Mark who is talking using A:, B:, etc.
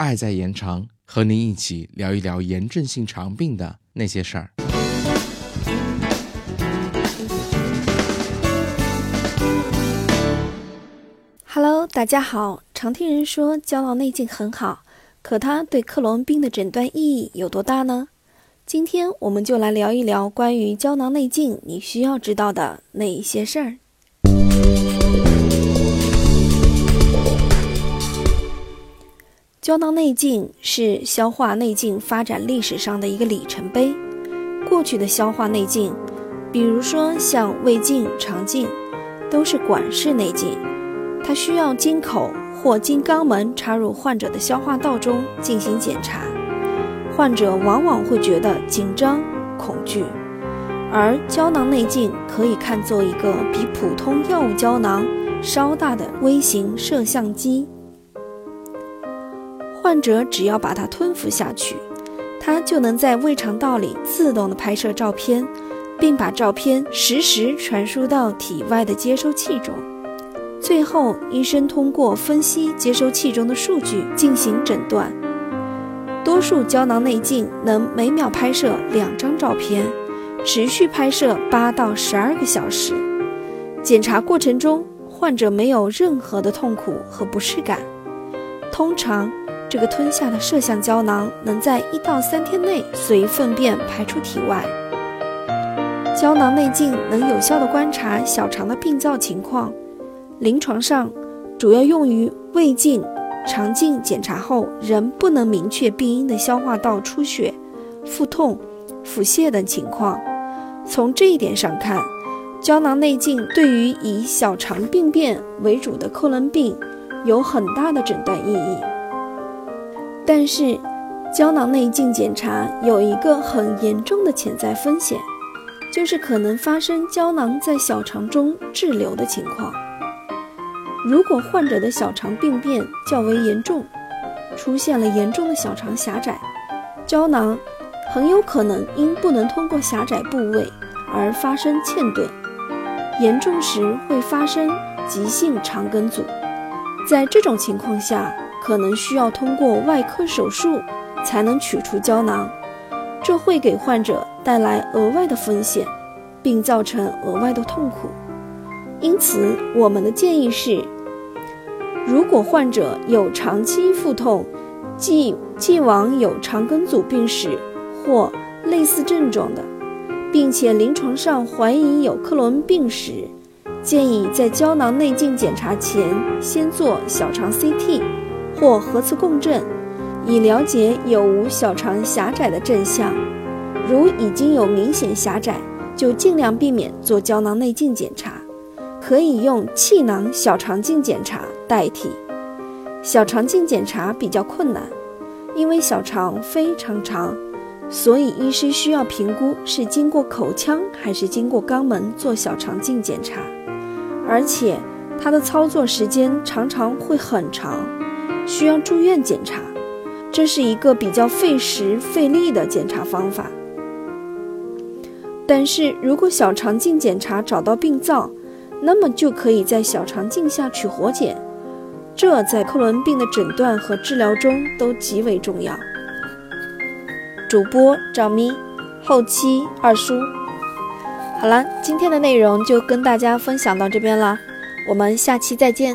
A: 爱在延长，和您一起聊一聊炎症性肠病的那些事儿。
B: Hello，大家好。常听人说胶囊内镜很好，可它对克罗恩病的诊断意义有多大呢？今天我们就来聊一聊关于胶囊内镜你需要知道的那一些事儿。胶囊内镜是消化内镜发展历史上的一个里程碑。过去的消化内镜，比如说像胃镜、肠镜，都是管式内镜，它需要经口或经肛门插入患者的消化道中进行检查。患者往往会觉得紧张、恐惧，而胶囊内镜可以看作一个比普通药物胶囊稍大的微型摄像机。患者只要把它吞服下去，它就能在胃肠道里自动的拍摄照片，并把照片实时传输到体外的接收器中。最后，医生通过分析接收器中的数据进行诊断。多数胶囊内镜能每秒拍摄两张照片，持续拍摄八到十二个小时。检查过程中，患者没有任何的痛苦和不适感。通常，这个吞下的摄像胶囊能在一到三天内随粪便排出体外。胶囊内镜能有效地观察小肠的病灶情况。临床上，主要用于胃镜。肠镜检查后仍不能明确病因的消化道出血、腹痛、腹泻等情况。从这一点上看，胶囊内镜对于以小肠病变为主的克伦病有很大的诊断意义。但是，胶囊内镜检查有一个很严重的潜在风险，就是可能发生胶囊在小肠中滞留的情况。如果患者的小肠病变较为严重，出现了严重的小肠狭窄，胶囊很有可能因不能通过狭窄部位而发生嵌顿，严重时会发生急性肠梗阻。在这种情况下，可能需要通过外科手术才能取出胶囊，这会给患者带来额外的风险，并造成额外的痛苦。因此，我们的建议是：如果患者有长期腹痛，既既往有肠梗阻病史或类似症状的，并且临床上怀疑有克罗恩病史，建议在胶囊内镜检查前先做小肠 CT 或核磁共振，以了解有无小肠狭窄的症象。如已经有明显狭窄，就尽量避免做胶囊内镜检查。可以用气囊小肠镜检查代替。小肠镜检查比较困难，因为小肠非常长，所以医师需要评估是经过口腔还是经过肛门做小肠镜检查，而且它的操作时间常常会很长，需要住院检查，这是一个比较费时费力的检查方法。但是如果小肠镜检查找到病灶，那么就可以在小肠镜下取活检，这在克罗恩病的诊断和治疗中都极为重要。主播赵咪，后期二叔。好了，今天的内容就跟大家分享到这边了，我们下期再见。